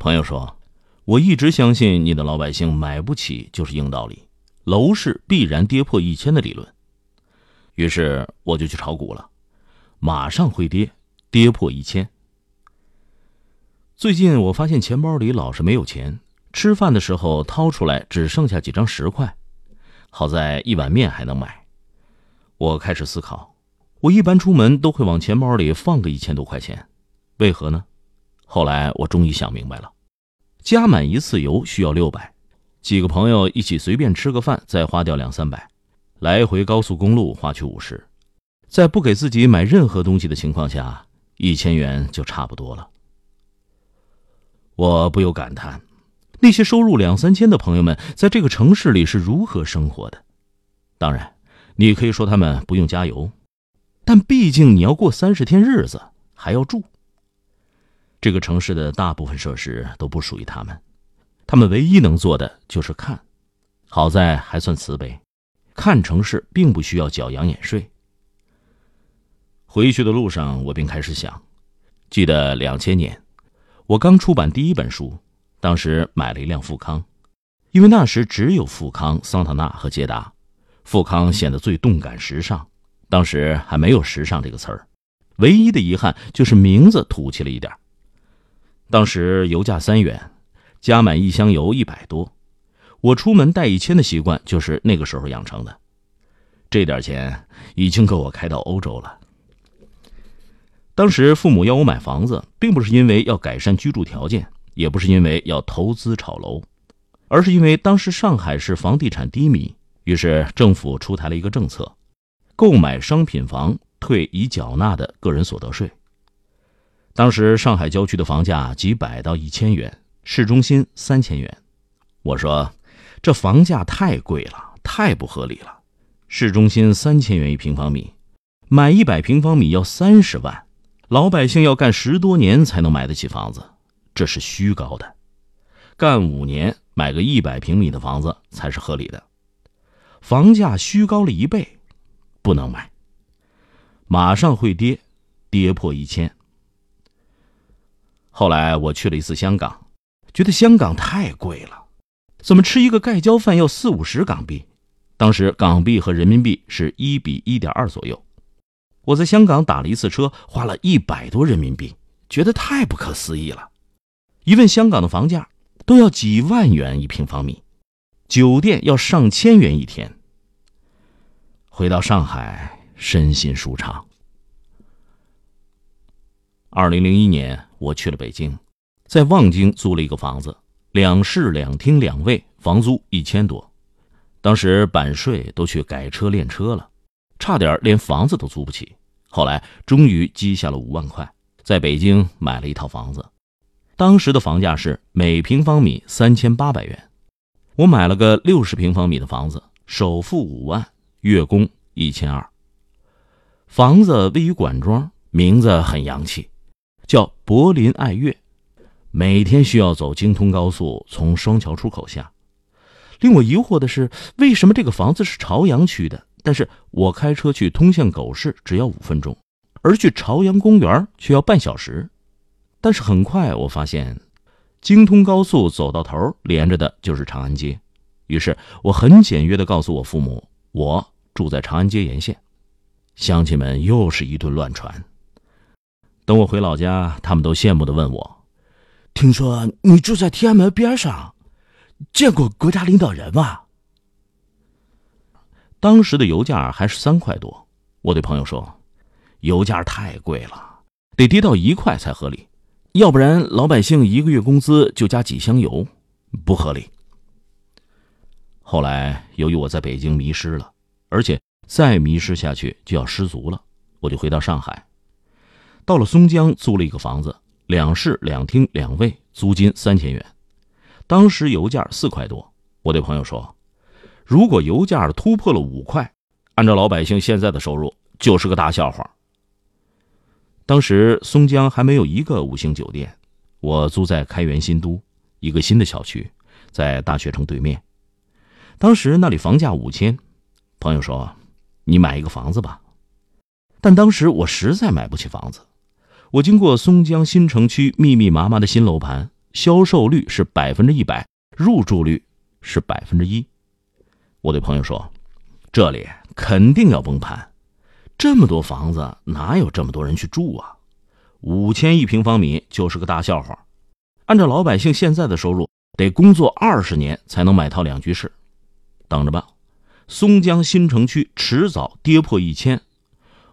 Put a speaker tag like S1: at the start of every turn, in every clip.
S1: 朋友说：“我一直相信你的老百姓买不起就是硬道理，楼市必然跌破一千的理论。”于是我就去炒股了，马上会跌，跌破一千。最近我发现钱包里老是没有钱，吃饭的时候掏出来只剩下几张十块，好在一碗面还能买。我开始思考，我一般出门都会往钱包里放个一千多块钱，为何呢？后来我终于想明白了，加满一次油需要六百，几个朋友一起随便吃个饭再花掉两三百，来回高速公路花去五十，在不给自己买任何东西的情况下，一千元就差不多了。我不由感叹，那些收入两三千的朋友们在这个城市里是如何生活的？当然，你可以说他们不用加油，但毕竟你要过三十天日子，还要住。这个城市的大部分设施都不属于他们，他们唯一能做的就是看。好在还算慈悲，看城市并不需要缴养眼税。回去的路上，我便开始想，记得两千年，我刚出版第一本书，当时买了一辆富康，因为那时只有富康、桑塔纳和捷达，富康显得最动感时尚，当时还没有“时尚”这个词儿，唯一的遗憾就是名字土气了一点儿。当时油价三元，加满一箱油一百多，我出门带一千的习惯就是那个时候养成的。这点钱已经够我开到欧洲了。当时父母要我买房子，并不是因为要改善居住条件，也不是因为要投资炒楼，而是因为当时上海市房地产低迷，于是政府出台了一个政策：购买商品房退已缴纳的个人所得税。当时上海郊区的房价几百到一千元，市中心三千元。我说，这房价太贵了，太不合理了。市中心三千元一平方米，买一百平方米要三十万，老百姓要干十多年才能买得起房子，这是虚高的。干五年买个一百平米的房子才是合理的。房价虚高了一倍，不能买。马上会跌，跌破一千。后来我去了一次香港，觉得香港太贵了，怎么吃一个盖浇饭要四五十港币？当时港币和人民币是一比一点二左右。我在香港打了一次车，花了一百多人民币，觉得太不可思议了。一问香港的房价，都要几万元一平方米，酒店要上千元一天。回到上海，身心舒畅。二零零一年。我去了北京，在望京租了一个房子，两室两厅两卫，房租一千多。当时版税都去改车练车了，差点连房子都租不起。后来终于积下了五万块，在北京买了一套房子。当时的房价是每平方米三千八百元。我买了个六十平方米的房子，首付五万，月供一千二。房子位于管庄，名字很洋气。叫柏林爱乐，每天需要走京通高速，从双桥出口下。令我疑惑的是，为什么这个房子是朝阳区的，但是我开车去通县狗市只要五分钟，而去朝阳公园却要半小时？但是很快我发现，京通高速走到头连着的就是长安街，于是我很简约的告诉我父母，我住在长安街沿线。乡亲们又是一顿乱传。等我回老家，他们都羡慕的问我：“
S2: 听说你住在天安门边上，见过国家领导人吗？”
S1: 当时的油价还是三块多，我对朋友说：“油价太贵了，得跌到一块才合理，要不然老百姓一个月工资就加几箱油，不合理。”后来由于我在北京迷失了，而且再迷失下去就要失足了，我就回到上海。到了松江，租了一个房子，两室两厅两卫，租金三千元。当时油价四块多，我对朋友说：“如果油价突破了五块，按照老百姓现在的收入，就是个大笑话。”当时松江还没有一个五星酒店，我租在开元新都一个新的小区，在大学城对面。当时那里房价五千，朋友说：“你买一个房子吧。”但当时我实在买不起房子。我经过松江新城区密密麻麻的新楼盘，销售率是百分之一百，入住率是百分之一。我对朋友说：“这里肯定要崩盘，这么多房子哪有这么多人去住啊？五千一平方米就是个大笑话。按照老百姓现在的收入，得工作二十年才能买套两居室。等着吧，松江新城区迟早跌破一千。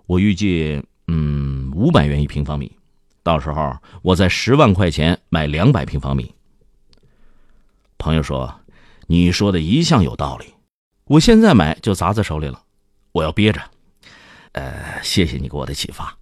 S1: 我预计，嗯，五百元一平方米。”到时候我在十万块钱买两百平方米。朋友说：“你说的一向有道理，我现在买就砸在手里了，我要憋着。”呃，谢谢你给我的启发。